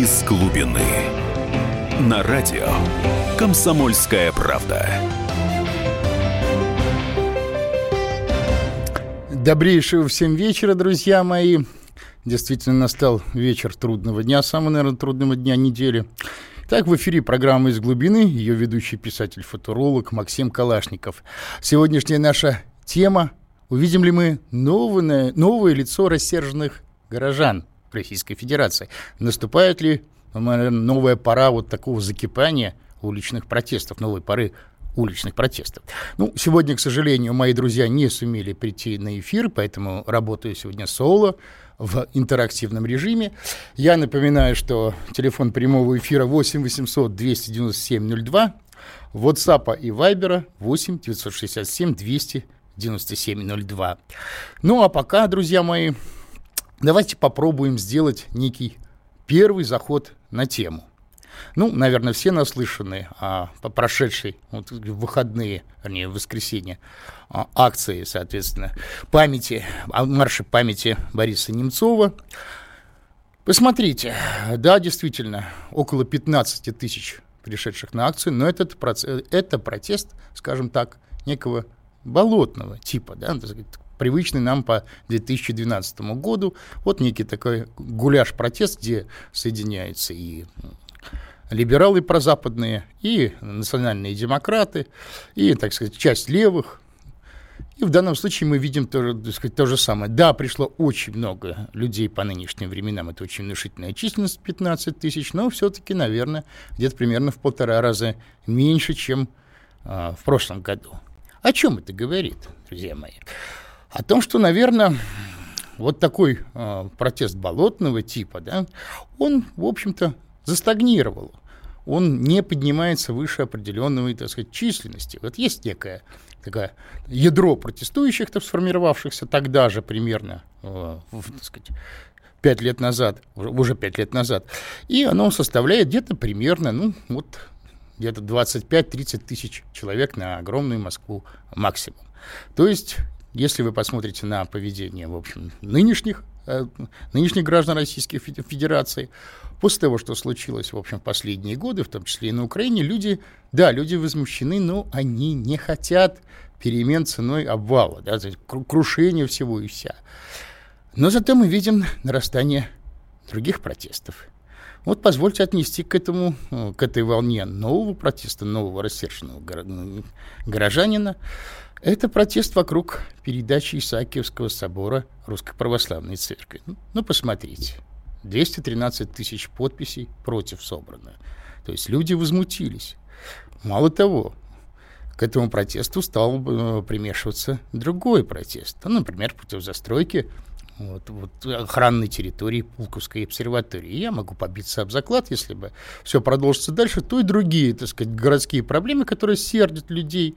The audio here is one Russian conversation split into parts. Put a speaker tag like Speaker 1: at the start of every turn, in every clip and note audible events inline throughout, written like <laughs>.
Speaker 1: Из глубины. На радио «Комсомольская правда».
Speaker 2: Добрейшего всем вечера, друзья мои. Действительно настал вечер трудного дня, самого, наверное, трудного дня недели. Так, в эфире программа «Из глубины», ее ведущий писатель-футуролог Максим Калашников. Сегодняшняя наша тема «Увидим ли мы новое, новое лицо рассерженных горожан Российской Федерации? Наступает ли новая пора вот такого закипания уличных протестов, новой поры уличных протестов. Ну, сегодня, к сожалению, мои друзья не сумели прийти на эфир, поэтому работаю сегодня соло в интерактивном режиме. Я напоминаю, что телефон прямого эфира 8 800 297 02, WhatsApp и Viber 8 967 297 02. Ну, а пока, друзья мои, давайте попробуем сделать некий первый заход на тему. Ну, наверное, все наслышаны о прошедшей вот, выходные, вернее, воскресенье, а, акции, соответственно, памяти, о марше памяти Бориса Немцова. Посмотрите, да, действительно, около 15 тысяч пришедших на акцию, но этот процесс, это протест, скажем так, некого болотного типа, да, привычный нам по 2012 году. Вот некий такой гуляш-протест, где соединяются и либералы прозападные, и национальные демократы, и, так сказать, часть левых. И в данном случае мы видим то, так сказать, то же самое. Да, пришло очень много людей по нынешним временам, это очень внушительная численность, 15 тысяч, но все-таки, наверное, где-то примерно в полтора раза меньше, чем а, в прошлом году. О чем это говорит, друзья мои? О том, что, наверное, вот такой э, протест болотного типа, да, он, в общем-то, застагнировал он не поднимается выше определенной, так сказать, численности. Вот есть некое такое ядро протестующих, то сформировавшихся тогда же примерно, э, так сказать, пять лет назад, уже пять лет назад, и оно составляет где-то примерно, ну, вот где-то 25-30 тысяч человек на огромную Москву максимум. То есть, если вы посмотрите на поведение, в общем, нынешних, э, нынешних граждан Российской Федерации, После того, что случилось, в общем, последние годы, в том числе и на Украине, люди, да, люди возмущены, но они не хотят перемен ценой обвала, да, крушения всего и вся. Но зато мы видим нарастание других протестов. Вот позвольте отнести к этому, э, к этой волне нового протеста, нового рассерженного горожанина. Это протест вокруг передачи Исаакиевского собора Русской Православной Церкви. Ну, посмотрите. 213 тысяч подписей против собрано. То есть люди возмутились. Мало того, к этому протесту стал э, примешиваться другой протест. Ну, например, против застройки вот, вот, охранной территории Пулковской обсерватории. Я могу побиться об заклад, если бы все продолжится дальше, то и другие, так сказать, городские проблемы, которые сердят людей,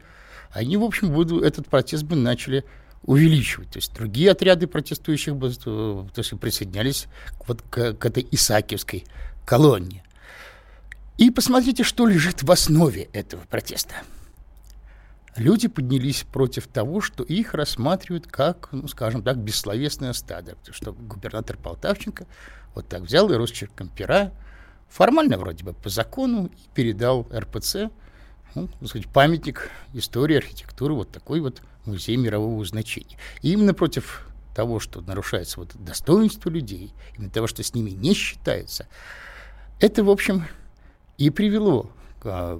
Speaker 2: они, в общем, будут, этот протест бы начали увеличивать. То есть другие отряды протестующих бы, э, то есть, присоединялись вот к, к этой Исаакиевской колонне. И посмотрите, что лежит в основе этого протеста. Люди поднялись против того, что их рассматривают как, ну, скажем так, бессловесное стадо. Потому что губернатор Полтавченко вот так взял и росчерком пера, формально вроде бы по закону, и передал РПЦ ну, сказать, памятник истории, архитектуры, вот такой вот музей мирового значения. И именно против того, что нарушается вот достоинство людей, именно того, что с ними не считается, это, в общем, и привело к,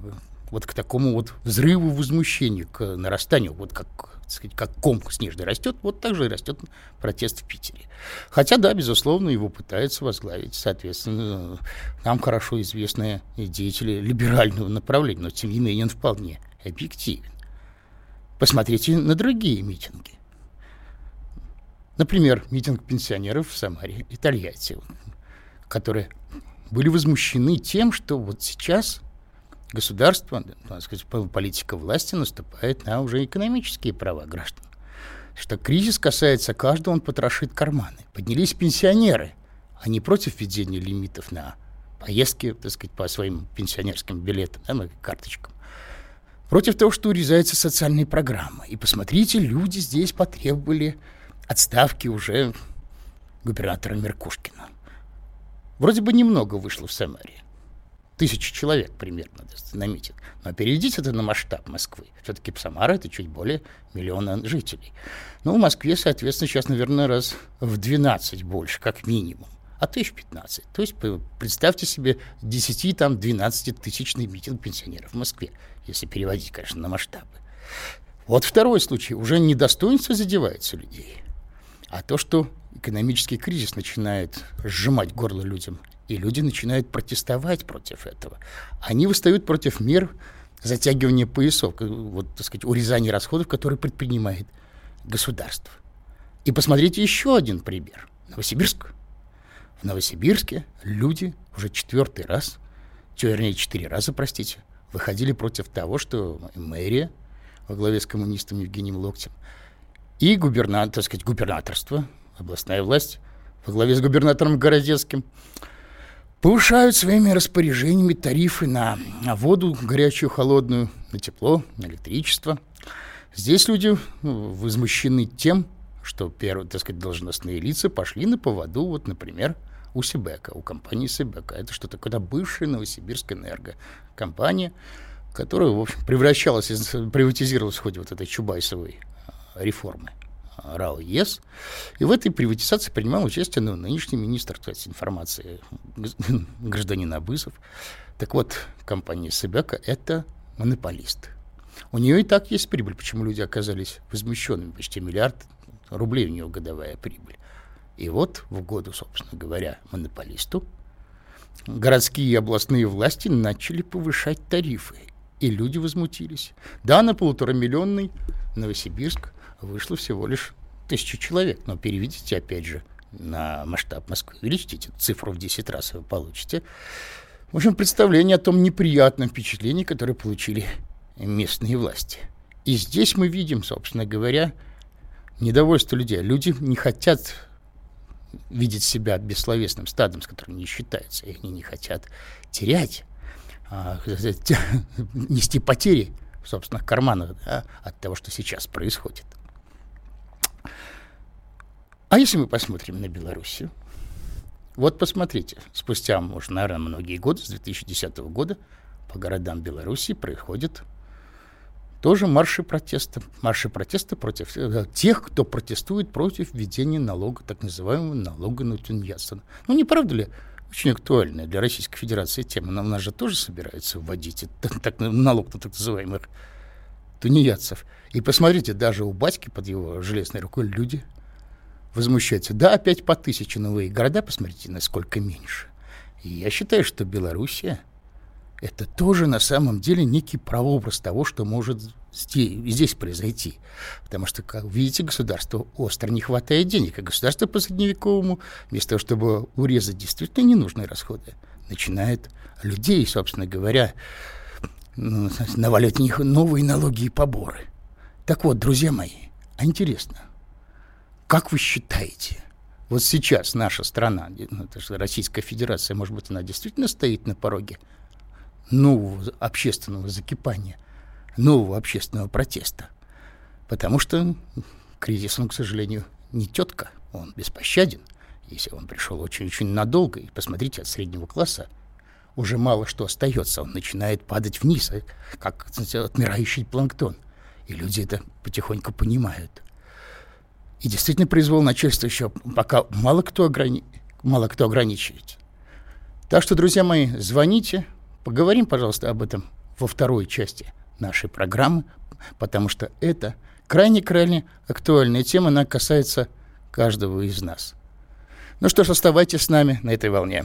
Speaker 2: вот к такому вот взрыву возмущения, к нарастанию, вот как, сказать, как ком снежный растет, вот так же и растет протест в Питере. Хотя, да, безусловно, его пытаются возглавить, соответственно, нам хорошо известные деятели либерального направления, но тем не менее он вполне объективен. Посмотрите на другие митинги. Например, митинг пенсионеров в Самаре и Тольятти, которые были возмущены тем, что вот сейчас государство, так сказать, политика власти наступает на уже экономические права граждан. Что кризис касается каждого, он потрошит карманы. Поднялись пенсионеры, они против введения лимитов на поездки, так сказать, по своим пенсионерским билетам, да, карточкам против того, что урезаются социальные программы. И посмотрите, люди здесь потребовали отставки уже губернатора Меркушкина. Вроде бы немного вышло в Самаре. Тысячи человек примерно митинг. Но переведите это на масштаб Москвы. Все-таки Самара это чуть более миллиона жителей. Ну, в Москве, соответственно, сейчас, наверное, раз в 12 больше, как минимум. А в 15. То есть представьте себе 10, там, 12 тысячный митинг пенсионеров в Москве, если переводить, конечно, на масштабы. Вот второй случай. Уже не задевается людей, а то, что экономический кризис начинает сжимать горло людям, и люди начинают протестовать против этого. Они выстают против мер затягивания поясов, вот, так сказать, урезания расходов, которые предпринимает государство. И посмотрите еще один пример. Новосибирск. В Новосибирске люди уже четвертый раз, вернее, четыре раза, простите, выходили против того, что мэрия во главе с коммунистом Евгением Локтем и губернатор, так сказать, губернаторство, областная власть во главе с губернатором Городецким повышают своими распоряжениями тарифы на, воду горячую, холодную, на тепло, на электричество. Здесь люди ну, возмущены тем, что первые, так сказать, должностные лица пошли на поводу, вот, например, у Сибека, у компании Сибека. Это что такое? Это бывшая Новосибирская энергокомпания, которая, в общем, превращалась, приватизировалась в ходе вот этой Чубайсовой а, реформы. РАО ЕС. И в этой приватизации принимал участие ну, нынешний министр кстати, информации <laughs> гражданин Абысов. Так вот, компания Себека – это монополист. У нее и так есть прибыль. Почему люди оказались возмущенными? Почти миллиард рублей у нее годовая прибыль. И вот в году, собственно говоря, монополисту городские и областные власти начали повышать тарифы. И люди возмутились. Да, на полуторамиллионный Новосибирск вышло всего лишь тысячу человек. Но переведите, опять же, на масштаб Москвы, увеличите цифру в 10 раз, вы получите. В общем, представление о том неприятном впечатлении, которое получили местные власти. И здесь мы видим, собственно говоря, недовольство людей. Люди не хотят видеть себя бессловесным стадом, с которым не считаются, и они не хотят терять, а, <laughs> нести потери в собственных карманах да, от того, что сейчас происходит. А если мы посмотрим на Белоруссию, вот посмотрите, спустя, может, наверное, многие годы, с 2010 года, по городам Беларуси происходят тоже марши протеста. Марши протеста против э, тех, кто протестует против введения налога, так называемого налога на тунеядство. Ну, не правда ли, очень актуальная для Российской Федерации тема. Но у же тоже собирается вводить так, так, налог на так называемых тунеядцев. И посмотрите, даже у батьки под его железной рукой люди – возмущаются. Да, опять по тысяче новые города, посмотрите, насколько меньше. И я считаю, что Белоруссия – это тоже на самом деле некий прообраз того, что может здесь, произойти. Потому что, как видите, государству остро не хватает денег. А государство по средневековому, вместо того, чтобы урезать действительно ненужные расходы, начинает людей, собственно говоря, ну, навалять на них новые налоги и поборы. Так вот, друзья мои, а интересно – как вы считаете, вот сейчас наша страна, ну, Российская Федерация, может быть, она действительно стоит на пороге нового общественного закипания, нового общественного протеста? Потому что кризис, он, к сожалению, не тетка, он беспощаден. Если он пришел очень-очень надолго, и посмотрите, от среднего класса уже мало что остается, он начинает падать вниз, как знаете, отмирающий планктон. И люди это потихоньку понимают. И действительно произвол начальства еще пока мало кто, ограни... мало кто ограничивает. Так что, друзья мои, звоните, поговорим, пожалуйста, об этом во второй части нашей программы, потому что это крайне-крайне актуальная тема, она касается каждого из нас. Ну что ж, оставайтесь с нами на этой волне.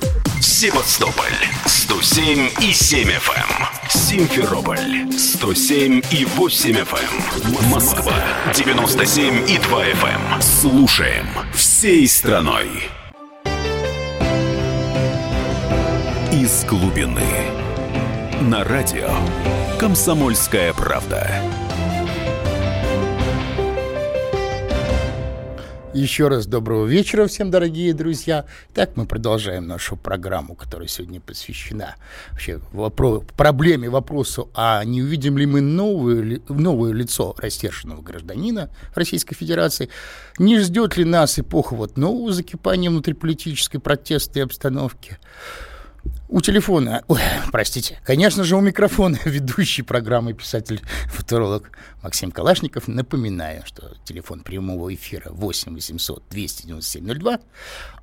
Speaker 1: Эм. Севастополь 107 и 7 FM. Эм. Симферополь 107 и 8 FM. Эм. Москва 97 и 2 FM. Слушаем всей страной. из глубины. на радио «Комсомольская правда».
Speaker 2: Еще раз доброго вечера всем, дорогие друзья. Так мы продолжаем нашу программу, которая сегодня посвящена вообще вопрос, проблеме, вопросу, а не увидим ли мы новое, новое лицо рассерженного гражданина Российской Федерации, не ждет ли нас эпоха вот нового закипания внутриполитической протестной обстановки. У телефона, ой, простите, конечно же, у микрофона <laughs> ведущий программы писатель-футуролог Максим Калашников. Напоминаю, что телефон прямого эфира 8 800 297 02,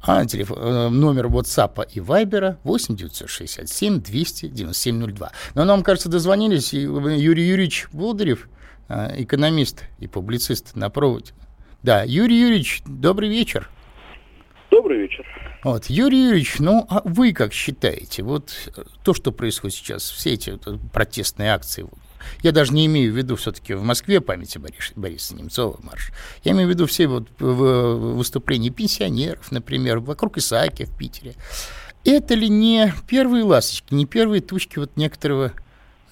Speaker 2: а телефон, э, номер WhatsApp и Viber 8 967 297 02. Но нам, кажется, дозвонились, и Юрий Юрьевич Болдырев, э, экономист и публицист на проводе. Да, Юрий Юрьевич, добрый вечер.
Speaker 3: Добрый вечер.
Speaker 2: Вот, Юрий Юрьевич, ну а вы как считаете, вот э, то, что происходит сейчас, все эти вот э, протестные акции, я даже не имею в виду все-таки в Москве памяти Бориса, Бориса Немцова марш. Я имею в виду все вот выступления пенсионеров, например, вокруг Исааки в Питере. Это ли не первые ласточки, не первые тучки вот некоторого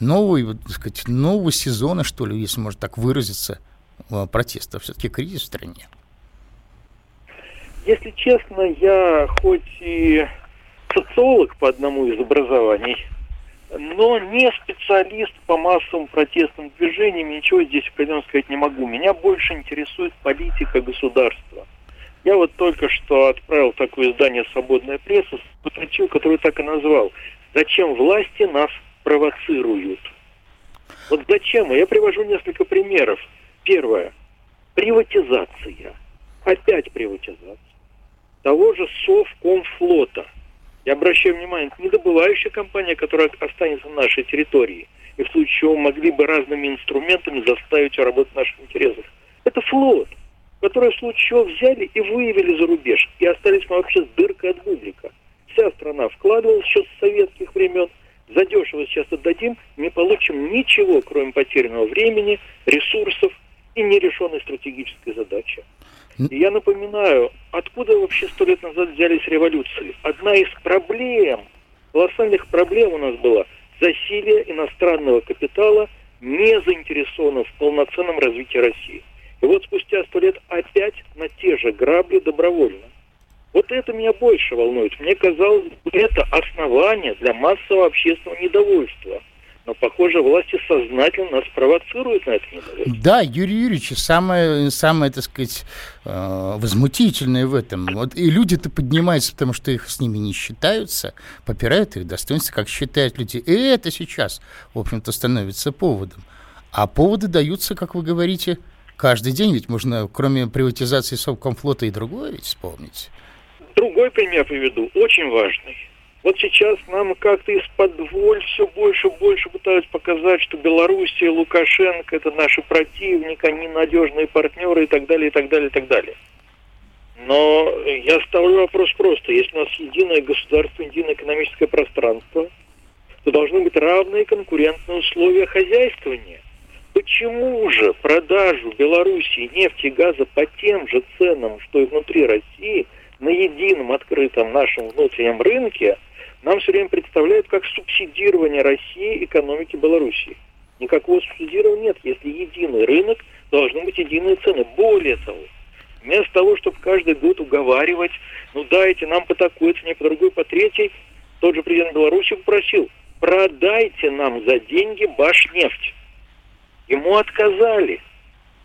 Speaker 2: нового, вот, так сказать, нового сезона, что ли, если можно так выразиться, э, протеста? Все-таки кризис в стране.
Speaker 3: Если честно, я хоть и социолог по одному из образований, но не специалист по массовым протестным движениям, ничего здесь определенно сказать не могу. Меня больше интересует политика государства. Я вот только что отправил такое издание «Свободная пресса» статью, которую так и назвал. «Зачем власти нас провоцируют?» Вот зачем? Я привожу несколько примеров. Первое. Приватизация. Опять приватизация того же Совкомфлота. Я обращаю внимание, это недобывающая компания, которая останется на нашей территории, и в случае чего могли бы разными инструментами заставить работать в наших интересах. Это флот, который в случае чего взяли и выявили за рубеж, и остались мы вообще с дыркой от бублика. Вся страна вкладывалась еще с советских времен, задешево сейчас отдадим, не получим ничего, кроме потерянного времени, ресурсов и нерешенной стратегической задачи. И я напоминаю, откуда вообще сто лет назад взялись революции? Одна из проблем, колоссальных проблем у нас была засилие иностранного капитала, не заинтересованного в полноценном развитии России. И вот спустя сто лет опять на те же грабли добровольно. Вот это меня больше волнует. Мне казалось, это основание для массового общественного недовольства – но, похоже, власти сознательно нас провоцируют на это недоверие.
Speaker 2: Да, Юрий Юрьевич, самое, самое, так сказать, э, возмутительное в этом. Вот и люди-то поднимаются, потому что их с ними не считаются, попирают их достоинство, как считают люди. И это сейчас, в общем-то, становится поводом. А поводы даются, как вы говорите, каждый день. Ведь можно, кроме приватизации Совкомфлота, и другое ведь вспомнить.
Speaker 3: Другой пример приведу, очень важный. Вот сейчас нам как-то из-под воль все больше и больше пытаются показать, что Белоруссия, Лукашенко – это наши противники, они надежные партнеры и так далее, и так далее, и так далее. Но я ставлю вопрос просто. Если у нас единое государство, единое экономическое пространство, то должны быть равные конкурентные условия хозяйствования. Почему же продажу Белоруссии нефти и газа по тем же ценам, что и внутри России, на едином открытом нашем внутреннем рынке – нам все время представляют как субсидирование России экономики Белоруссии. Никакого субсидирования нет. Если единый рынок, должны быть единые цены. Более того, вместо того, чтобы каждый год уговаривать, ну дайте нам по такой цене, по другой, по третьей, тот же президент Беларуси попросил, продайте нам за деньги Башнефть. Ему отказали.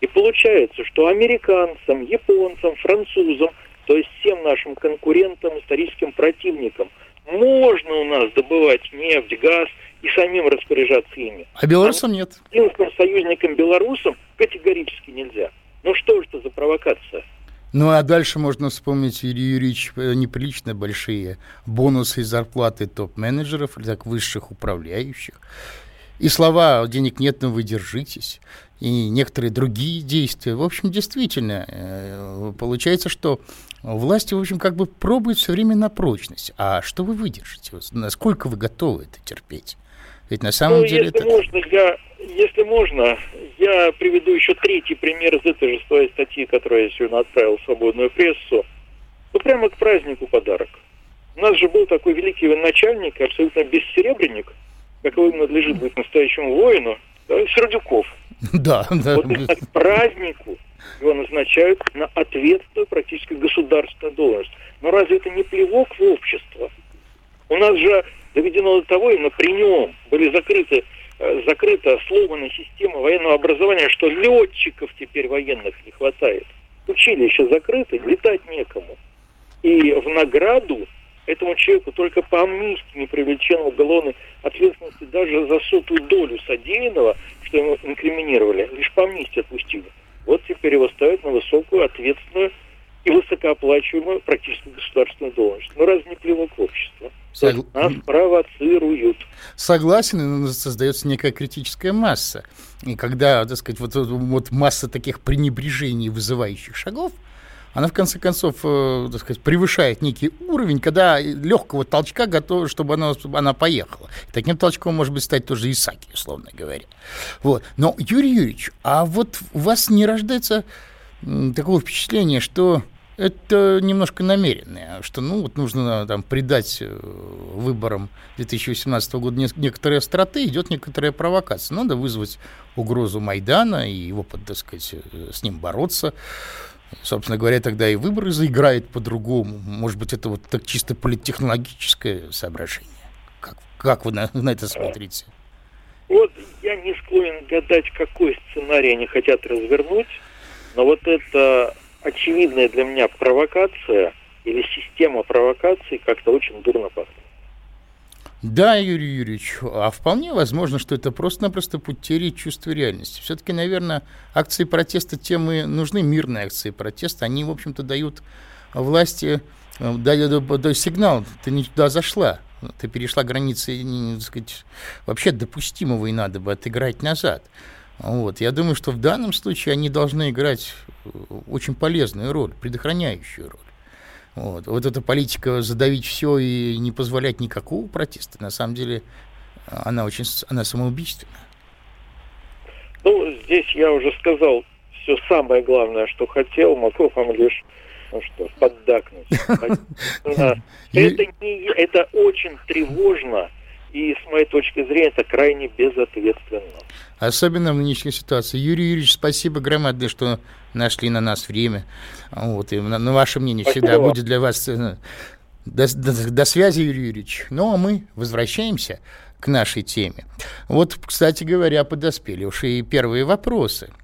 Speaker 3: И получается, что американцам, японцам, французам, то есть всем нашим конкурентам, историческим противникам – можно у нас добывать нефть, газ и самим распоряжаться ими.
Speaker 2: А белорусам а нет.
Speaker 3: Единственным союзникам белорусам категорически нельзя. Ну что же это за провокация?
Speaker 2: Ну а дальше можно вспомнить, Юрий Юрьевич, э, неприлично большие бонусы и зарплаты топ-менеджеров, так высших управляющих. И слова «денег нет, но вы держитесь» и некоторые другие действия. В общем, действительно, э, получается, что власти, в общем, как бы пробуют все время на прочность. А что вы выдержите? Насколько вы готовы это терпеть? Ведь на самом
Speaker 3: ну,
Speaker 2: деле
Speaker 3: если
Speaker 2: это...
Speaker 3: Можно, я, если можно, я приведу еще третий пример из этой же своей статьи, которую я сегодня отправил в свободную прессу. Ну, прямо к празднику подарок. У нас же был такой великий начальник, абсолютно бессеребренник, каковым надлежит быть настоящему воину, да, Сердюков. <laughs>
Speaker 2: Да, да.
Speaker 3: Вот к празднику его назначают на ответственную практически государственную должность. Но разве это не плевок в общество? У нас же доведено до того, именно при нем были закрыты, э, закрыта сломанная система военного образования, что летчиков теперь военных не хватает. Училища закрыты, летать некому. И в награду этому человеку только по амнистии не привлечен в уголовной ответственности даже за сотую долю содеянного, что ему инкриминировали, лишь по амнистии отпустили. Вот теперь его ставят на высокую, ответственную и высокооплачиваемую практически государственную должность. Ну, разве не плевок в общество? Согла... Нас провоцируют.
Speaker 2: Согласен, но создается некая критическая масса. И когда, так сказать, вот, вот масса таких пренебрежений, вызывающих шагов, она в конце концов, э, так сказать, превышает некий уровень, когда легкого толчка готова, чтобы она, чтобы она поехала. Таким толчком может быть стать тоже Исаки, условно говоря. Вот. Но, Юрий Юрьевич, а вот у вас не рождается такого впечатления, что это немножко намеренное, что ну вот нужно там придать э, выборам 2018 года некоторые остроты, идет некоторая провокация. Надо вызвать угрозу Майдана и его, так сказать, э, с ним бороться. Собственно говоря, тогда и выборы заиграют по-другому. Может быть, это вот так чисто политтехнологическое соображение. Как, как вы на, на это смотрите?
Speaker 3: Вот я не склонен гадать, какой сценарий они хотят развернуть, но вот это очевидная для меня провокация или система провокаций как-то очень дурно пахнет.
Speaker 2: Да, Юрий Юрьевич, а вполне возможно, что это просто-напросто потеря чувства реальности. Все-таки, наверное, акции протеста тем и нужны, мирные акции протеста. Они, в общем-то, дают власти э, дают, дают сигнал, ты не туда зашла, ты перешла границы, не, так сказать, вообще допустимого и надо бы отыграть назад. Вот. Я думаю, что в данном случае они должны играть э, очень полезную роль, предохраняющую роль. Вот. вот эта политика задавить все и не позволять никакого протеста, на самом деле, она очень она самоубийственна.
Speaker 3: Ну, здесь я уже сказал все самое главное, что хотел, могу вам лишь ну что, поддакнуть. <laughs> Это, не, это очень тревожно, и с моей точки зрения это крайне безответственно.
Speaker 2: Особенно в нынешней ситуации. Юрий Юрьевич, спасибо громадное, что нашли на нас время. Вот, и на, на ваше мнение спасибо. всегда будет для вас... Э, до, до, до связи, Юрий Юрьевич. Ну, а мы возвращаемся к нашей теме. Вот, кстати говоря, подоспели уж и первые вопросы –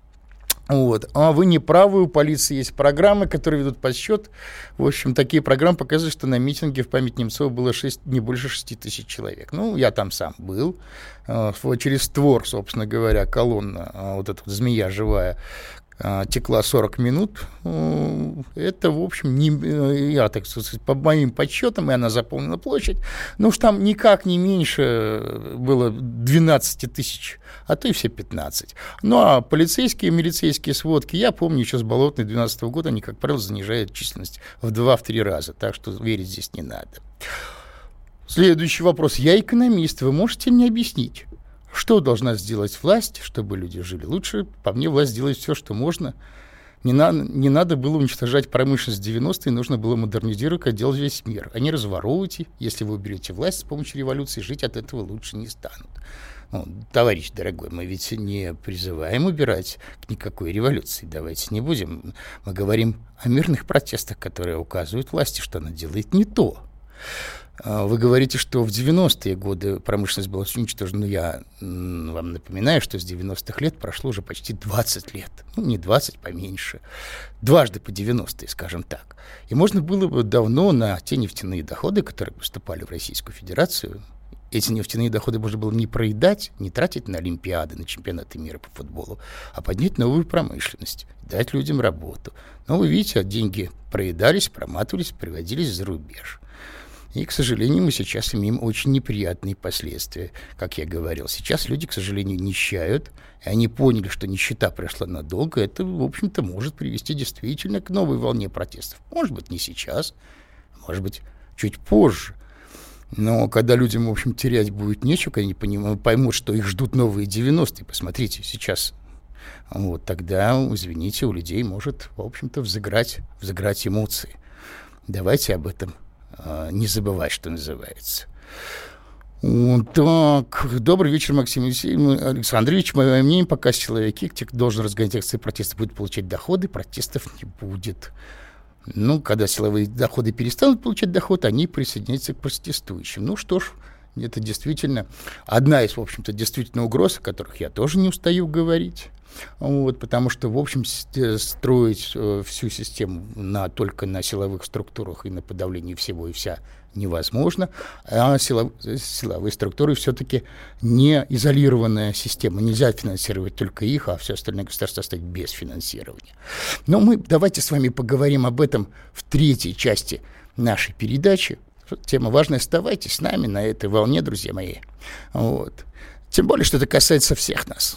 Speaker 2: вот. А вы не правы, у полиции есть программы, которые ведут подсчет. В общем, такие программы показывают, что на митинге в память Немцова было 6, не больше 6 тысяч человек. Ну, я там сам был. А, через створ, собственно говоря, колонна, а, вот эта вот змея живая, текла 40 минут. Это, в общем, не, э, я, так сказать, по моим подсчетам, и она заполнила площадь, ну уж там никак не меньше было 12 тысяч, а то и все 15. Ну, а полицейские, милицейские сводки, я помню еще с Болотной 12 года, они, как правило, занижают численность в 2-3 раза, так что верить здесь не надо. Следующий вопрос. Я экономист, вы можете мне объяснить, что должна сделать власть, чтобы люди жили лучше? По мне, власть делает все, что можно. Не, на, не надо было уничтожать промышленность 90-е, нужно было модернизировать, делал весь мир. А не разворовывайте. Если вы уберете власть с помощью революции, жить от этого лучше не станут. Ну, товарищ дорогой, мы ведь не призываем убирать никакой революции. Давайте не будем. Мы говорим о мирных протестах, которые указывают власти, что она делает не то. А, вы говорите, что в 90-е годы промышленность была уничтожена. Но я вам напоминаю, что с 90-х лет прошло уже почти 20 лет. Ну, не 20, поменьше. Дважды по 90-е, скажем так. И можно было бы давно на те нефтяные доходы, которые поступали в Российскую Федерацию, эти нефтяные доходы можно было не проедать, не тратить на Олимпиады, на чемпионаты мира по футболу, а поднять новую промышленность, дать людям работу. Но вы видите, деньги проедались, проматывались, приводились за рубеж. И, к сожалению, мы сейчас имеем очень неприятные последствия. Как я говорил, сейчас люди, к сожалению, нищают, и они поняли, что нищета прошла надолго. Это, в общем-то, может привести действительно к новой волне протестов. Может быть, не сейчас, может быть, чуть позже. Но когда людям, в общем, терять будет нечего, когда они понимают, поймут, что их ждут новые 90-е, посмотрите, сейчас вот тогда, извините, у людей может, в общем-то, взыграть, взыграть эмоции. Давайте об этом не забывать, что называется. Так, добрый вечер, Максим Александрович. Мое мнение, пока силовики, те, кто должен разгонять акции протеста, будут получать доходы, протестов не будет. Ну, когда силовые доходы перестанут получать доход, они присоединятся к протестующим. Ну что ж, это действительно одна из, в общем-то, действительно угроз, о которых я тоже не устаю говорить. Вот, потому что, в общем, строить э, всю систему на, только на силовых структурах и на подавлении всего и вся невозможно, а силов, силовые структуры все-таки не изолированная система. Нельзя финансировать только их, а все остальное государство оставить без финансирования. Но мы давайте с вами поговорим об этом в третьей части нашей передачи. Тема важная. Оставайтесь с нами на этой волне, друзья мои. Вот. Тем более, что это касается всех нас.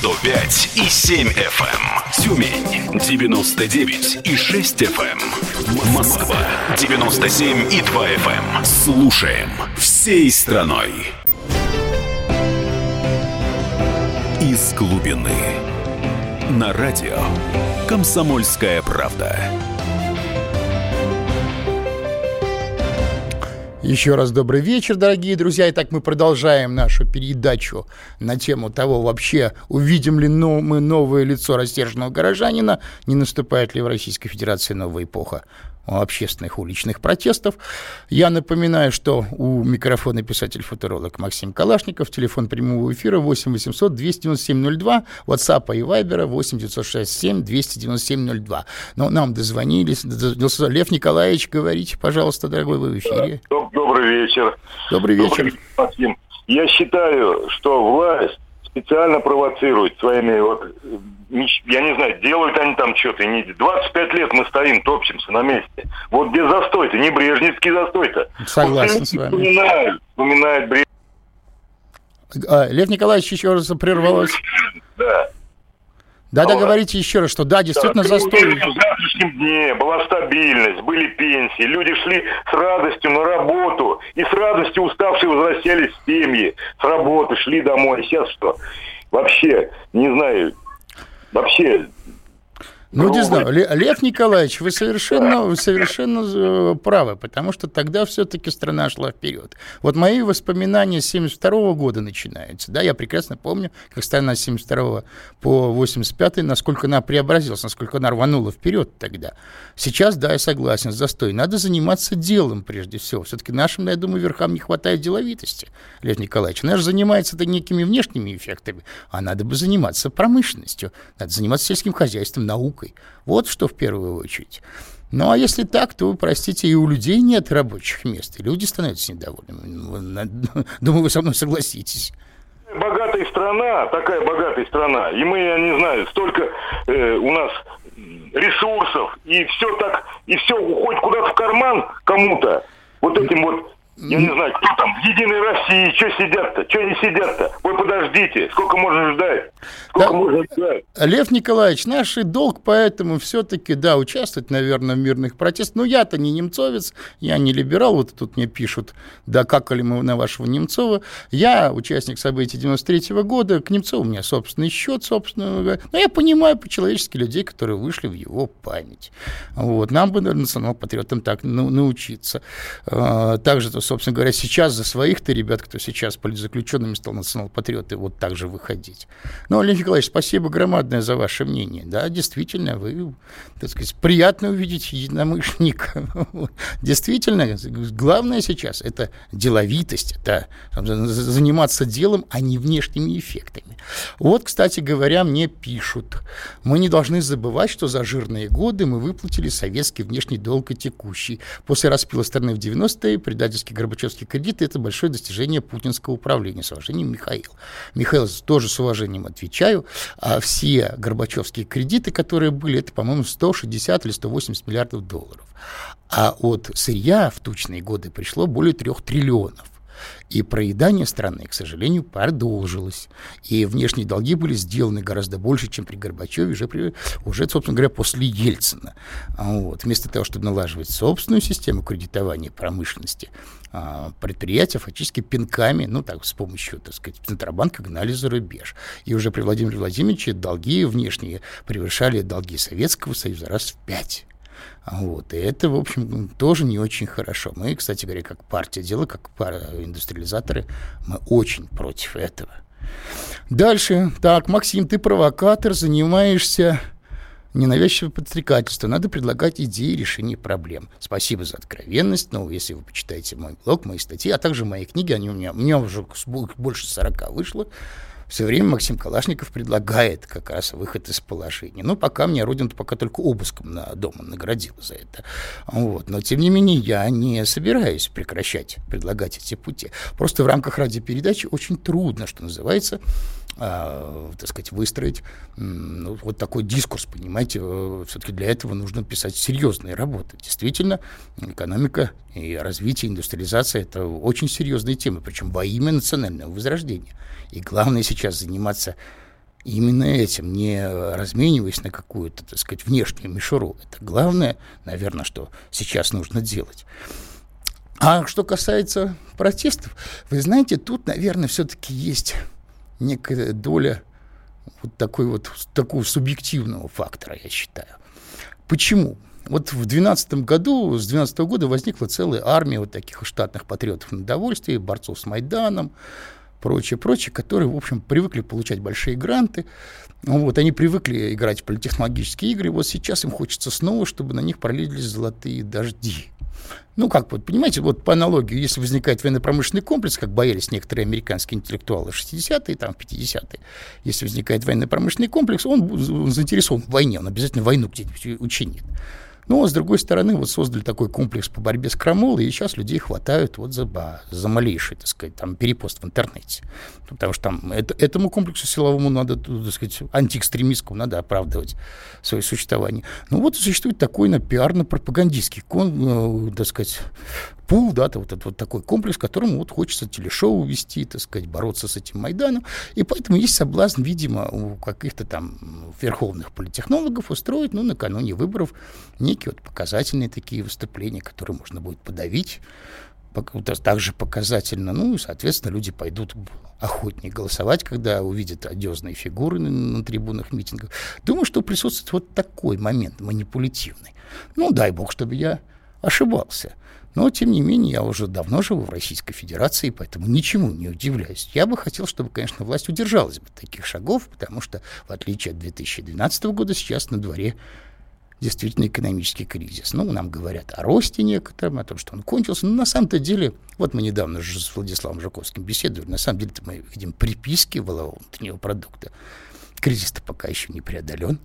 Speaker 1: 105 и 7 FM. Эм. Тюмень 99 и 6 FM. Эм. Москва 97 и 2 FM. Слушаем всей страной. Из глубины. На радио «Комсомольская правда».
Speaker 2: Еще раз добрый вечер, дорогие друзья. Итак, мы продолжаем нашу передачу на тему того, вообще увидим ли мы новое лицо растерженного горожанина, не наступает ли в Российской Федерации новая эпоха общественных уличных протестов. Я напоминаю, что у микрофона писатель-футуролог Максим Калашников, телефон прямого эфира 8 800 297 02, WhatsApp и Viber 8 967 297 02. Но нам дозвонились. Лев Николаевич, говорите, пожалуйста, дорогой, вы в эфире.
Speaker 4: Добрый вечер.
Speaker 2: Добрый вечер. Добрый
Speaker 4: вечер, Максим. Я считаю, что власть специально провоцирует своими вот я не знаю, делают они там что-то. Не... 25 лет мы стоим, топчемся на месте. Вот без застой-то, не брежневский застой-то.
Speaker 2: Согласен вот, с вами. Вспоминают,
Speaker 4: вспоминают Брежнев.
Speaker 2: А, Лев Николаевич еще раз прервалось.
Speaker 4: Да.
Speaker 2: Да, да, говорите еще раз, что да, действительно да, застой.
Speaker 4: В завтрашнем дне была стабильность, были пенсии, люди шли с радостью на работу, и с радостью уставшие возвращались в семьи, с работы шли домой. Сейчас что? Вообще, не знаю, вообще
Speaker 2: ну, не знаю, Лев Николаевич, вы совершенно, вы совершенно э, правы, потому что тогда все-таки страна шла вперед. Вот мои воспоминания с 72 года начинаются, да, я прекрасно помню, как страна с 72 по 85 насколько она преобразилась, насколько она рванула вперед тогда. Сейчас, да, я согласен, застой. Надо заниматься делом прежде всего. Все-таки нашим, я думаю, верхам не хватает деловитости, Лев Николаевич. Наш занимается это некими внешними эффектами, а надо бы заниматься промышленностью, надо заниматься сельским хозяйством, наукой наукой. Вот что в первую очередь. Ну, а если так, то, простите, и у людей нет рабочих мест, и люди становятся недовольными. <laughs> Думаю, вы со мной согласитесь.
Speaker 4: Богатая страна, такая богатая страна, и мы, я не знаю, столько э, у нас ресурсов, и все так, и все уходит куда-то в карман кому-то, вот этим вот я не знаю, кто там, в Единой России, что сидят-то, что не сидят-то? Вы подождите, сколько можно ждать? Сколько да, можно
Speaker 2: ждать? Лев Николаевич, наш долг поэтому все-таки, да, участвовать, наверное, в мирных протестах. Но я-то не немцовец, я не либерал, вот тут мне пишут, да, какали мы на вашего Немцова. Я участник событий 93 -го года, к Немцову у меня собственный счет, собственно. Но я понимаю по-человечески людей, которые вышли в его память. Вот. Нам бы, наверное, национал-патриотам так научиться. А, также, то собственно говоря, сейчас за своих-то ребят, кто сейчас политзаключенными стал национал-патриоты, вот так же выходить. Ну, Леонид Николаевич, спасибо громадное за ваше мнение. Да, действительно, вы, так сказать, приятно увидеть единомышленника. <laughs> Действительно, главное сейчас – это деловитость, это заниматься делом, а не внешними эффектами. Вот, кстати говоря, мне пишут, мы не должны забывать, что за жирные годы мы выплатили советский внешний долг и текущий. После распила страны в 90-е предательский Горбачевские кредиты – это большое достижение путинского управления. С уважением, Михаил. Михаил, тоже с уважением отвечаю. А все Горбачевские кредиты, которые были, это, по-моему, 160 или 180 миллиардов долларов. А от сырья в тучные годы пришло более трех триллионов. И проедание страны, к сожалению, продолжилось. И внешние долги были сделаны гораздо больше, чем при Горбачеве, уже, при, уже собственно говоря, после Ельцина. Вот. Вместо того, чтобы налаживать собственную систему кредитования промышленности, предприятия фактически пинками, ну так, с помощью, так сказать, Центробанка гнали за рубеж. И уже при Владимире Владимировиче долги внешние превышали долги Советского Союза раз в пять. Вот. И это, в общем, тоже не очень хорошо. Мы, кстати говоря, как партия дела, как индустриализаторы, мы очень против этого. Дальше. Так, Максим, ты провокатор, занимаешься ненавязчивое подстрекательство. Надо предлагать идеи решения проблем. Спасибо за откровенность. Но если вы почитаете мой блог, мои статьи, а также мои книги, они у меня, у меня уже больше 40 вышло, все время Максим Калашников предлагает как раз выход из положения. Ну, пока мне Родина пока только обыском на дом наградила за это. Вот. Но, тем не менее, я не собираюсь прекращать предлагать эти пути. Просто в рамках радиопередачи очень трудно, что называется, э, так сказать, выстроить ну, вот такой дискурс, понимаете, э, все-таки для этого нужно писать серьезные работы. Действительно, экономика и развитие, индустриализация – это очень серьезные темы, причем во имя национального возрождения. И главное сейчас заниматься именно этим, не размениваясь на какую-то, так сказать, внешнюю мишуру. Это главное, наверное, что сейчас нужно делать. А что касается протестов, вы знаете, тут, наверное, все-таки есть некая доля вот такой вот такого субъективного фактора, я считаю. Почему? Вот в 2012 году, с 2012 года возникла целая армия вот таких штатных патриотов на довольствие, борцов с Майданом, прочее, прочее, которые, в общем, привыкли получать большие гранты, вот, они привыкли играть в политехнологические игры, вот сейчас им хочется снова, чтобы на них пролились золотые дожди. Ну, как вот, понимаете, вот по аналогии, если возникает военно-промышленный комплекс, как боялись некоторые американские интеллектуалы в 60-е, там, в 50-е, если возникает военно-промышленный комплекс, он, он заинтересован в войне, он обязательно войну где-нибудь учинит. Но, с другой стороны, вот создали такой комплекс по борьбе с крамолой, и сейчас людей хватают вот за, за малейший, так сказать, там, перепост в интернете. Потому что там это, этому комплексу силовому надо, так сказать, антиэкстремистскому надо оправдывать свое существование. Ну вот существует такой на пиарно-пропагандистский, э, так сказать, пул, да, вот этот вот такой комплекс, которому вот хочется телешоу вести, так сказать, бороться с этим Майданом. И поэтому есть соблазн, видимо, у каких-то там верховных политтехнологов устроить, ну, накануне выборов некие вот показательные такие выступления, которые можно будет подавить, также показательно. Ну, и, соответственно, люди пойдут охотнее голосовать, когда увидят одиозные фигуры на, на трибунах митингов. Думаю, что присутствует вот такой момент манипулятивный. Ну, дай бог, чтобы я ошибался. Но, тем не менее, я уже давно живу в Российской Федерации, поэтому ничему не удивляюсь. Я бы хотел, чтобы, конечно, власть удержалась бы таких шагов, потому что, в отличие от 2012 года, сейчас на дворе действительно экономический кризис. Ну, нам говорят о росте некотором, о том, что он кончился. Но на самом-то деле, вот мы недавно же с Владиславом Жаковским беседовали, на самом деле мы видим приписки валового внутреннего продукта. Кризис-то пока еще не преодолен.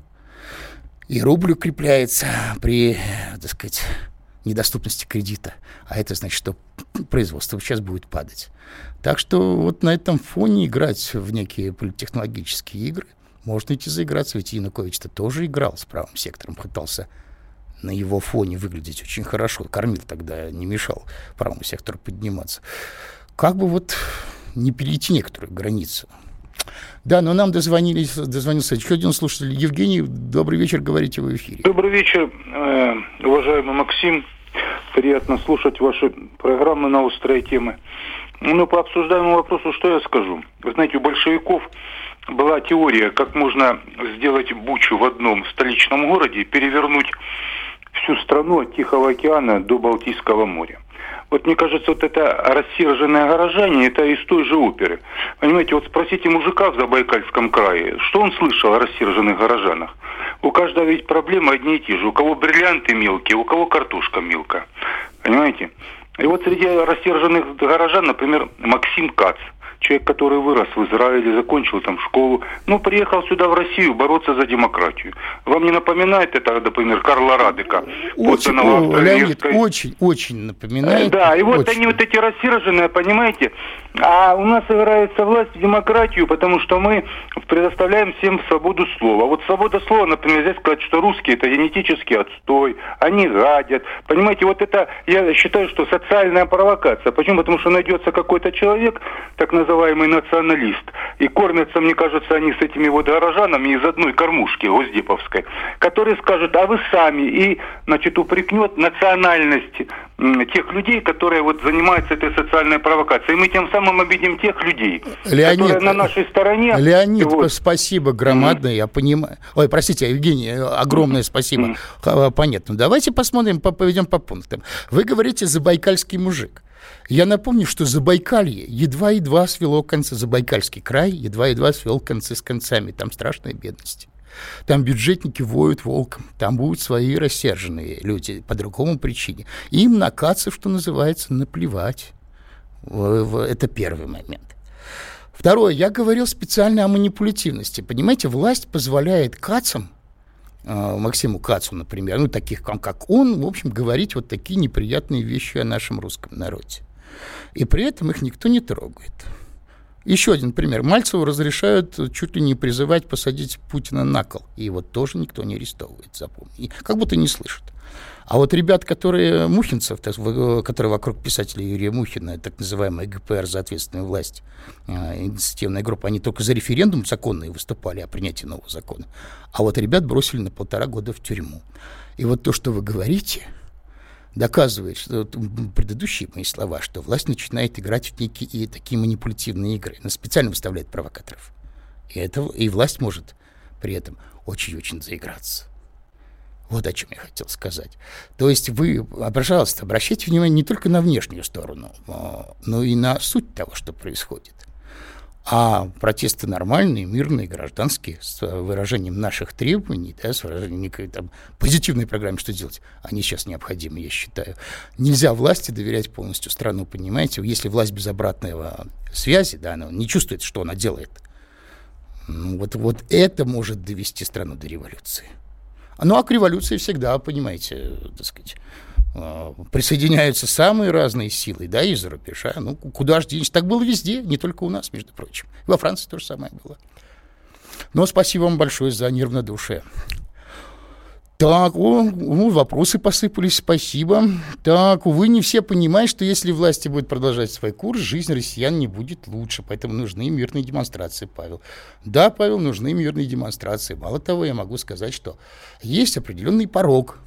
Speaker 2: И рубль укрепляется при, так сказать, недоступности кредита. А это значит, что <clears throat> производство сейчас будет падать. Так что вот на этом фоне играть в некие политтехнологические игры можно идти заиграться. Ведь Янукович-то тоже играл с правым сектором, пытался на его фоне выглядеть очень хорошо. Кормил тогда, не мешал правому сектору подниматься. Как бы вот не перейти некоторую границу. Да, но нам дозвонились, дозвонился еще один слушатель. Евгений, добрый вечер, говорите в эфире.
Speaker 5: Добрый вечер, э, уважаемый Максим. Приятно слушать ваши программы на острые темы. Ну, по обсуждаемому вопросу, что я скажу? Вы знаете, у большевиков была теория, как можно сделать бучу в одном столичном городе перевернуть всю страну от Тихого океана до Балтийского моря. Вот мне кажется, вот это рассерженное горожане, это из той же оперы. Понимаете, вот спросите мужика в Забайкальском крае, что он слышал о рассерженных горожанах? У каждого ведь проблемы одни и те же. У кого бриллианты мелкие, у кого картошка мелкая. Понимаете? И вот среди рассерженных горожан, например, Максим Кац. Человек, который вырос в Израиле, закончил там школу, ну, приехал сюда в Россию бороться за демократию. Вам не напоминает это, например, Карла Радека?
Speaker 2: Очень, о, Леонид, очень, очень напоминает.
Speaker 5: Да, и вот
Speaker 2: очень.
Speaker 5: они вот эти рассерженные, понимаете, а у нас играется власть в демократию, потому что мы предоставляем всем свободу слова. Вот свобода слова, например, здесь сказать, что русские это генетический отстой, они гадят. Понимаете, вот это, я считаю, что социальная провокация. Почему? Потому что найдется какой-то человек, так называемый националист, и кормятся, мне кажется, они с этими вот горожанами из одной кормушки госдеповской, который скажет, а вы сами, и, значит, упрекнет национальность тех людей, которые вот занимаются этой социальной провокацией. И мы тем самым обидим тех людей,
Speaker 2: Леонид,
Speaker 5: которые на нашей стороне.
Speaker 2: Леонид, вот. спасибо громадное, mm-hmm. я понимаю. Ой, простите, Евгений, огромное спасибо. Mm-hmm. Понятно. Давайте посмотрим, поведем по пунктам. Вы говорите «забайкальский мужик». Я напомню, что Забайкалье едва-едва свело концы, Забайкальский край едва-едва свел концы с концами. Там страшная бедность. Там бюджетники воют волком, там будут свои рассерженные люди по другому причине. Им на кацы, что называется, наплевать. Это первый момент. Второе, я говорил специально о манипулятивности. Понимаете, власть позволяет кацам, Максиму Кацу, например, ну, таких, как он, в общем, говорить вот такие неприятные вещи о нашем русском народе. И при этом их никто не трогает. Еще один пример. Мальцеву разрешают чуть ли не призывать посадить Путина на кол. И его тоже никто не арестовывает, запомни. Как будто не слышат. А вот ребят, которые Мухинцев, которые вокруг писателя Юрия Мухина, так называемая ГПР за ответственную власть, а, инициативная группа, они только за референдум законный выступали о принятии нового закона. А вот ребят бросили на полтора года в тюрьму. И вот то, что вы говорите, доказывает, что предыдущие мои слова, что власть начинает играть в некие и такие манипулятивные игры. Она специально выставляет провокаторов. И, это, и власть может при этом очень-очень заиграться. Вот о чем я хотел сказать. То есть вы, пожалуйста, обращайте внимание не только на внешнюю сторону, но и на суть того, что происходит. А протесты нормальные, мирные, гражданские, с выражением наших требований, да, с выражением некой там, позитивной программы, что делать, они сейчас необходимы, я считаю. Нельзя власти доверять полностью страну, понимаете? Если власть без обратного связи, да, она не чувствует, что она делает, ну, вот, вот это может довести страну до революции. Ну, а к революции всегда, понимаете, так сказать, а, присоединяются самые разные силы, да, из-за рубежа. Ну, куда же денешься? Так было везде, не только у нас, между прочим. Во Франции то же самое было. Но спасибо вам большое за неравнодушие. Так, о, о, вопросы посыпались, спасибо. Так, увы, не все понимают, что если власти будут продолжать свой курс, жизнь россиян не будет лучше, поэтому нужны мирные демонстрации, Павел. Да, Павел, нужны мирные демонстрации. Мало того, я могу сказать, что есть определенный порог,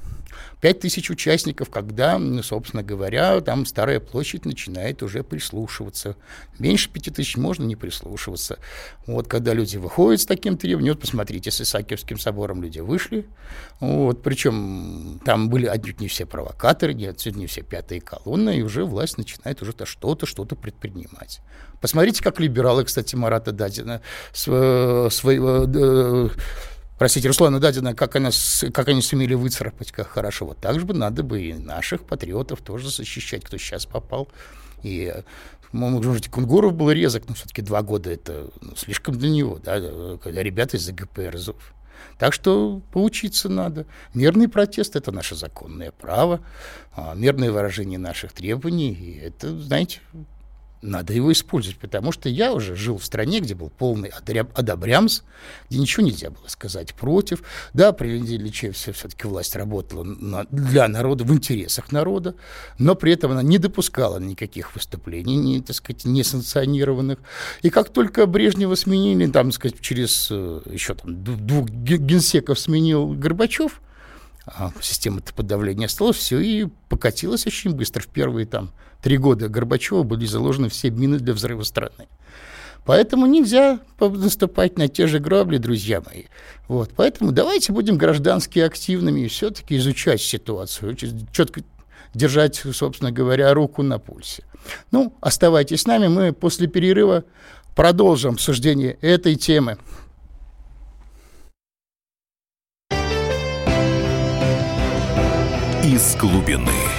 Speaker 2: 5 тысяч участников, когда, собственно говоря, там Старая площадь начинает уже прислушиваться. Меньше 5 тысяч можно не прислушиваться. Вот когда люди выходят с таким требованием, вот посмотрите, с Исаакиевским собором люди вышли, вот, причем там были отнюдь не все провокаторы, не отсюда не все пятые колонны, и уже власть начинает уже что-то, что-то предпринимать. Посмотрите, как либералы, кстати, Марата Дадина своего э, простите, Руслана Дадина, как, она, как они сумели выцарапать, как хорошо. Вот так же бы надо бы и наших патриотов тоже защищать, кто сейчас попал. И может быть, Кунгуров был резок, но все-таки два года это ну, слишком для него, да, когда ребята из ГПР ЗОВ. Так что поучиться надо. Мирный протест – это наше законное право, а, мирное выражение наших требований. И это, знаете, надо его использовать, потому что я уже жил в стране, где был полный одобрямс, где ничего нельзя было сказать против. Да, при Ильиче все-таки власть работала на, для народа, в интересах народа, но при этом она не допускала никаких выступлений, не, так сказать, несанкционированных. И как только Брежнева сменили, там, так сказать, через э, еще там двух генсеков сменил Горбачев, а система подавления осталась, все и покатилось очень быстро. В первые там три года Горбачева были заложены все мины для взрыва страны. Поэтому нельзя наступать на те же грабли, друзья мои. Вот. Поэтому давайте будем граждански активными и все-таки изучать ситуацию, четко держать, собственно говоря, руку на пульсе. Ну, оставайтесь с нами, мы после перерыва продолжим обсуждение этой темы.
Speaker 1: Из глубины.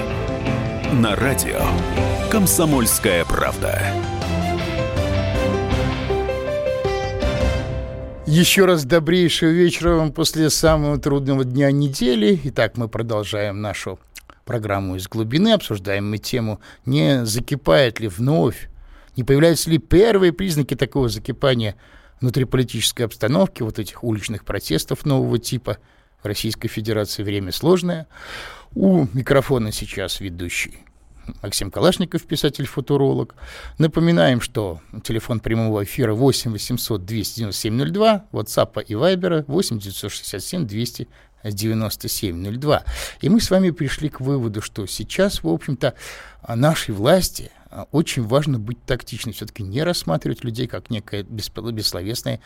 Speaker 1: На радио «Комсомольская правда».
Speaker 2: Еще раз добрейшего вечера вам после самого трудного дня недели. Итак, мы продолжаем нашу программу «Из глубины». Обсуждаем мы тему, не закипает ли вновь, не появляются ли первые признаки такого закипания внутриполитической обстановки, вот этих уличных протестов нового типа Российской Федерации. Время сложное. У микрофона сейчас ведущий Максим Калашников, писатель-футуролог. Напоминаем, что телефон прямого эфира 8 800 297 02, WhatsApp и Viber 8 967 297 02. И мы с вами пришли к выводу, что сейчас, в общем-то, нашей власти очень важно быть тактичной, все-таки не рассматривать людей как некое бессловесное,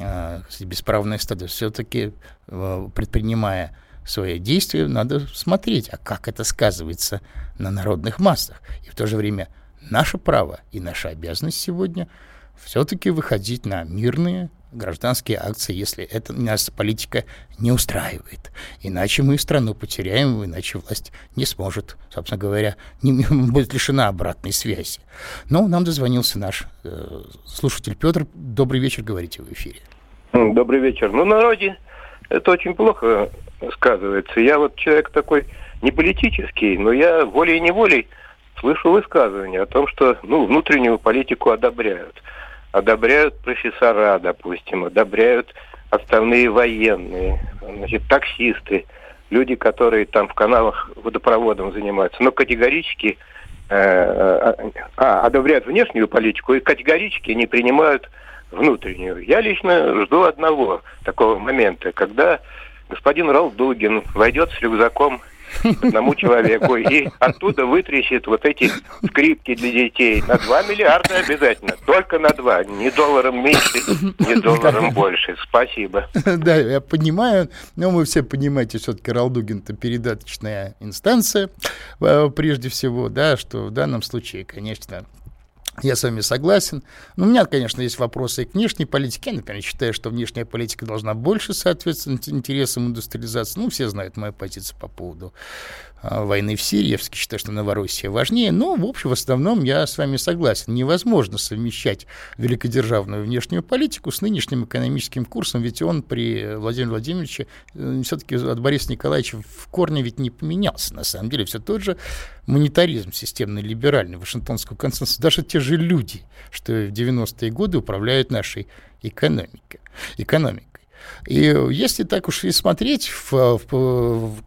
Speaker 2: а, бесправное стадо, все-таки а, предпринимая свои действия, надо смотреть, а как это сказывается на народных массах. И в то же время наше право и наша обязанность сегодня все-таки выходить на мирные гражданские акции, если это нас политика не устраивает. Иначе мы страну потеряем, иначе власть не сможет, собственно говоря, <laughs> не, будет лишена обратной связи. Но нам дозвонился наш э, слушатель Петр. Добрый вечер, говорите в эфире.
Speaker 6: Добрый вечер. Ну, народе это очень плохо сказывается. Я вот человек такой не политический, но я волей-неволей слышу высказывания о том, что ну, внутреннюю политику одобряют. Одобряют профессора, допустим, одобряют отставные военные, значит, таксисты, люди, которые там в каналах водопроводом занимаются. Но категорически э, а, а одобряют внешнюю политику и категорически не принимают внутреннюю. Я лично жду одного такого момента, когда господин Ралдугин войдет с рюкзаком одному человеку и оттуда вытрясет вот эти скрипки для детей на 2 миллиарда обязательно. Только на 2. Не долларом меньше, не долларом больше. Спасибо.
Speaker 2: Да, я понимаю, но вы все понимаете, все-таки Ралдугин-то передаточная инстанция, э, прежде всего, да, что в данном случае, конечно, я с вами согласен. Но у меня, конечно, есть вопросы и к внешней политике. Я, например, считаю, что внешняя политика должна больше соответствовать интересам индустриализации. Ну, все знают мою позицию по поводу а, войны в Сирии. Я считаю, что Новороссия важнее. Но, в общем, в основном я с вами согласен. Невозможно совмещать великодержавную внешнюю политику с нынешним экономическим курсом, ведь он при Владимире Владимировиче э, все-таки от Бориса Николаевича в корне ведь не поменялся. На самом деле все тот же монетаризм системный, либеральный, Вашингтонского консенсуса. Даже те же люди, что в 90-е годы управляют нашей экономикой. экономикой. И если так уж и смотреть, в, в, в,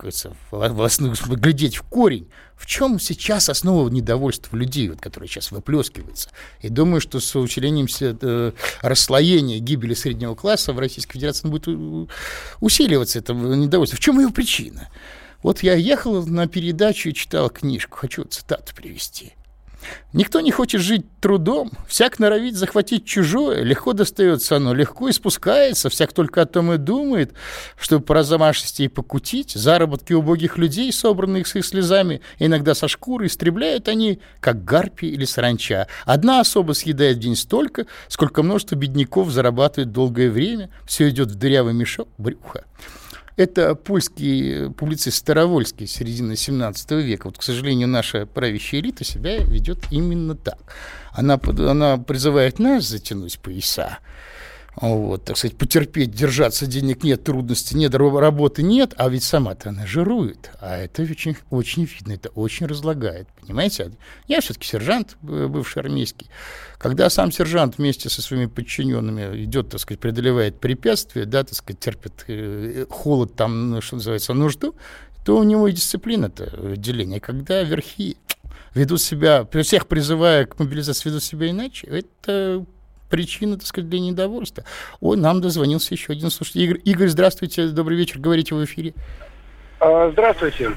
Speaker 2: в, в, глядеть в корень, в чем сейчас основа недовольства людей, вот, которое сейчас выплескивается. И думаю, что с усилением э, расслоения гибели среднего класса в Российской Федерации будет усиливаться это недовольство. В чем ее причина? Вот я ехал на передачу и читал книжку, хочу цитату привести. Никто не хочет жить трудом, всяк норовит захватить чужое, легко достается оно, легко и спускается, всяк только о том и думает, чтобы по разомашисти и покутить, заработки убогих людей, собранных с их слезами, иногда со шкуры, истребляют они, как гарпи или саранча. Одна особа съедает день столько, сколько множество бедняков зарабатывает долгое время, все идет в дырявый мешок брюха. Это польский публицист Старовольский середины 17 века. Вот, к сожалению, наша правящая элита себя ведет именно так. Она, она призывает нас затянуть пояса, вот, так сказать, потерпеть, держаться, денег нет, трудностей нет, работы нет, а ведь сама-то она жирует. А это очень, очень видно, это очень разлагает, понимаете? Я все-таки сержант, бывший армейский. Когда сам сержант вместе со своими подчиненными идет, так сказать, преодолевает препятствия, да, так сказать, терпит э, холод там, ну, что называется, нужду, то у него и дисциплина-то деление. Когда верхи ведут себя, всех призывая к мобилизации, ведут себя иначе, это причина, так сказать, для недовольства. Ой, нам дозвонился еще один слушатель. Игорь, Игорь, здравствуйте, добрый вечер, говорите в эфире.
Speaker 7: А, здравствуйте.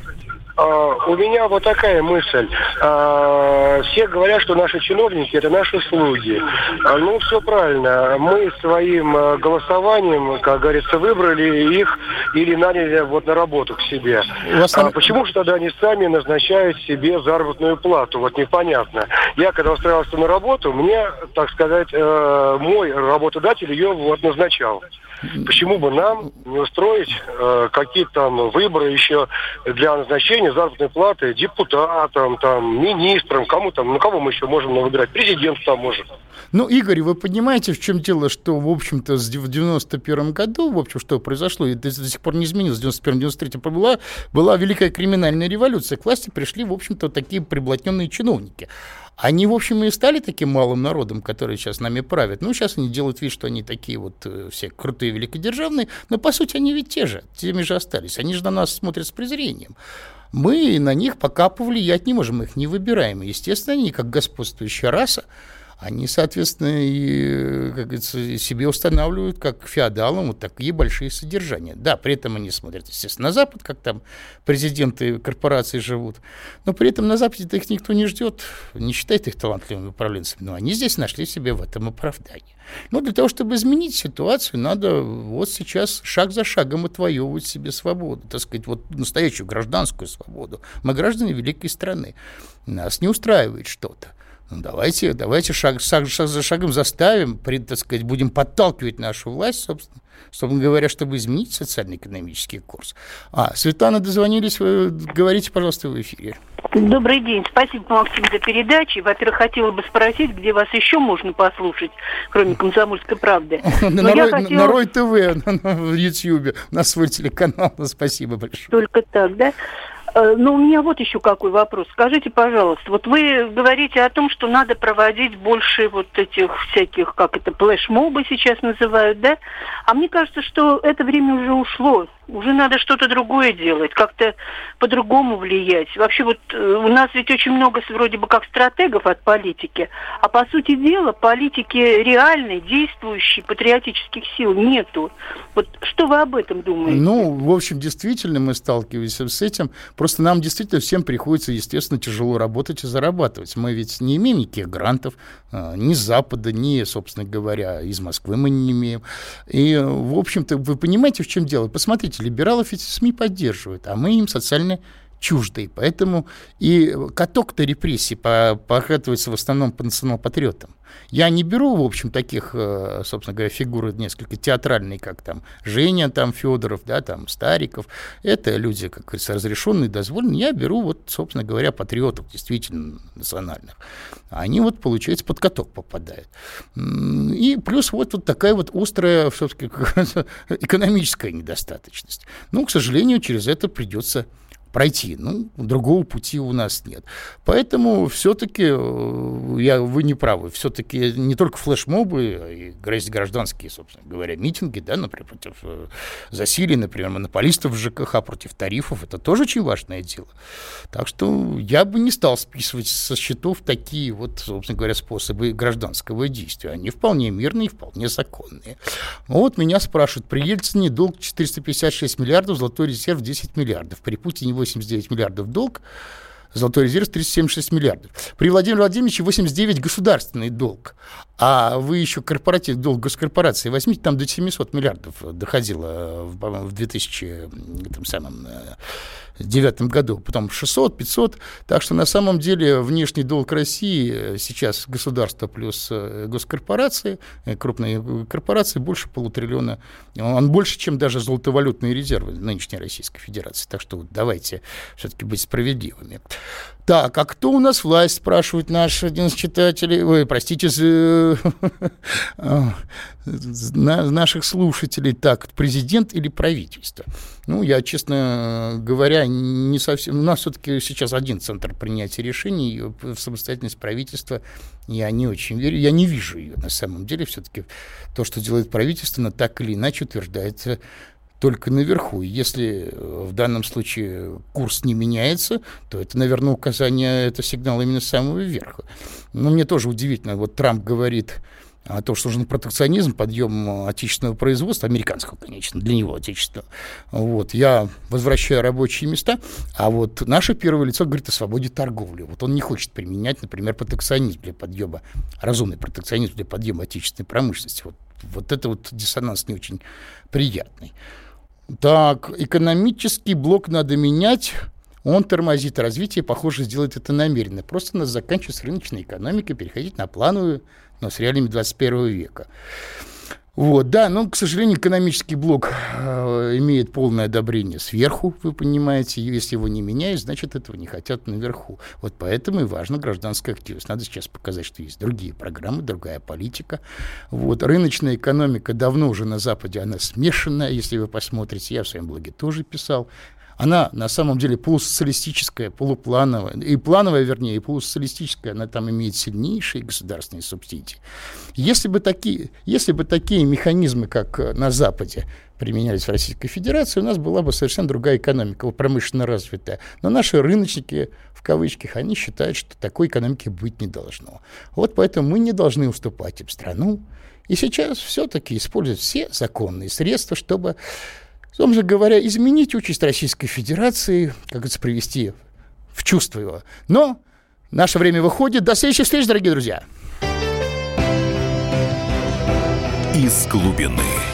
Speaker 7: Uh, у меня вот такая мысль. Uh, все говорят, что наши чиновники это наши слуги. Uh, ну, все правильно. Мы своим голосованием, как говорится, выбрали их или наняли вот на работу к себе. Там... Почему же тогда они сами назначают себе заработную плату? Вот непонятно. Я когда устраивался на работу, мне, так сказать, мой работодатель ее вот назначал. Почему бы нам не устроить э, какие-то там выборы еще для назначения заработной платы депутатам, там, министрам, кому там, ну кого мы еще можем выбирать? Президент там может.
Speaker 2: Ну, Игорь, вы понимаете, в чем дело, что, в общем-то, в 91 году, в общем, что произошло, и до, до сих пор не изменилось, в 91-93 была, была великая криминальная революция, к власти пришли, в общем-то, такие приблотненные чиновники. Они, в общем, и стали таким малым народом, который сейчас нами правит. Ну, сейчас они делают вид, что они такие вот э, все крутые, великодержавные, но, по сути, они ведь те же, теми же остались. Они же на нас смотрят с презрением. Мы на них пока повлиять не можем, мы их не выбираем. Естественно, они, как господствующая раса, они, соответственно, и, как говорится, себе устанавливают, как феодалам, вот такие большие содержания. Да, при этом они смотрят, естественно, на Запад, как там президенты корпораций живут, но при этом на Западе их никто не ждет, не считает их талантливыми управленцами, но они здесь нашли себе в этом оправдание. Но для того, чтобы изменить ситуацию, надо вот сейчас шаг за шагом отвоевывать себе свободу, так сказать, вот настоящую гражданскую свободу. Мы граждане великой страны. Нас не устраивает что-то. Ну, давайте, давайте шаг, шаг, шаг за шагом заставим, при, так сказать, будем подталкивать нашу власть, собственно, собственно говоря, чтобы изменить социально-экономический курс. А, Светлана, дозвонились, вы говорите, пожалуйста, в эфире.
Speaker 8: Добрый день. Спасибо, Максим, за передачу. Во-первых, хотела бы спросить, где вас еще можно послушать, кроме «Комсомольской правды». <laughs>
Speaker 2: На Рой ТВ, в Ютьюбе. У нас свой телеканал. <laughs> Спасибо большое.
Speaker 8: Только так, да? Э, ну, у меня вот еще какой вопрос. Скажите, пожалуйста, вот вы говорите о том, что надо проводить больше вот этих всяких, как это, флешмобы сейчас называют, да? А мне кажется, что это время уже ушло. Уже надо что-то другое делать, как-то по-другому влиять. Вообще вот э, у нас ведь очень много вроде бы как стратегов от политики, а по сути дела политики реальной, действующей, патриотических сил нету. Вот что вы об этом думаете?
Speaker 2: Ну, в общем, действительно мы сталкиваемся с этим. Просто нам действительно всем приходится, естественно, тяжело работать и зарабатывать. Мы ведь не имеем никаких грантов, а, ни с Запада, ни, собственно говоря, из Москвы мы не имеем. И, в общем-то, вы понимаете, в чем дело? Посмотрите, либералов эти СМИ поддерживают, а мы им социально чуждые. Поэтому и каток-то репрессий покатывается в основном по национал-патриотам. Я не беру, в общем, таких, э, собственно говоря, фигур несколько театральные, как там Женя, там Федоров, да, там Стариков. Это люди, как говорится, разрешенные, дозволенные. Я беру, вот, собственно говоря, патриотов, действительно национальных. Они вот, получается, под каток попадают. И плюс вот, вот такая вот острая, все-таки, <laughs> экономическая недостаточность. Ну, к сожалению, через это придется пройти. Ну, другого пути у нас нет. Поэтому все-таки, э, я, вы не правы, все-таки не только флешмобы, а и гражданские, собственно говоря, митинги, да, например, против э, засилия, например, монополистов в ЖКХ, против тарифов, это тоже очень важное дело. Так что я бы не стал списывать со счетов такие вот, собственно говоря, способы гражданского действия. Они вполне мирные, вполне законные. Вот меня спрашивают, при Ельцине долг 456 миллиардов, золотой резерв 10 миллиардов. При Путине 89 миллиардов долг, золотой резерв 376 миллиардов. При Владимире Владимировиче 89 государственный долг. А вы еще корпоратив, долг госкорпорации возьмите, там до 700 миллиардов доходило в, в 2000 там, самом, э, девятом году, потом 600, 500. Так что на самом деле внешний долг России э, сейчас государство плюс э, госкорпорации, э, крупные корпорации, больше полутриллиона. Он больше, чем даже золотовалютные резервы нынешней Российской Федерации. Так что давайте все-таки быть справедливыми. Так, а кто у нас власть, спрашивают наши один из читателей, ой, простите, <laughs> а, наших слушателей. Так, президент или правительство? Ну, я, честно говоря, не совсем... У нас все-таки сейчас один центр принятия решений, в самостоятельность правительства я не очень верю, я не вижу ее на самом деле. Все-таки то, что делает правительство, так или иначе утверждается только наверху. Если э, в данном случае курс не меняется, то это, наверное, указание, это сигнал именно с самого верха. Но мне тоже удивительно. Вот Трамп говорит, а то, что нужен протекционизм, подъем отечественного производства, американского, конечно, для него отечественного. Вот, я возвращаю рабочие места, а вот наше первое лицо говорит о свободе торговли. Вот он не хочет применять, например, протекционизм для подъема, разумный протекционизм для подъема отечественной промышленности. Вот, вот это вот диссонанс не очень приятный. Так, экономический блок надо менять. Он тормозит развитие, похоже, сделает это намеренно. Просто нас заканчивается рыночная экономика, переходить на плановую но с реалиями 21 века. Вот, да, но, к сожалению, экономический блок э, имеет полное одобрение сверху, вы понимаете. Если его не меняют, значит, этого не хотят наверху. Вот поэтому и важна гражданская активность. Надо сейчас показать, что есть другие программы, другая политика. Вот, рыночная экономика давно уже на Западе, она смешанная, если вы посмотрите. Я в своем блоге тоже писал она на самом деле полусоциалистическая, полуплановая, и плановая, вернее, и полусоциалистическая, она там имеет сильнейшие государственные субсидии. Если бы такие, если бы такие механизмы, как на Западе, применялись в Российской Федерации, у нас была бы совершенно другая экономика, промышленно развитая. Но наши рыночники, в кавычках, они считают, что такой экономики быть не должно. Вот поэтому мы не должны уступать им страну. И сейчас все-таки используют все законные средства, чтобы же говоря, изменить участь Российской Федерации, как говорится, привести в чувство его. Но наше время выходит. До следующих встреч, дорогие друзья.
Speaker 1: Из глубины.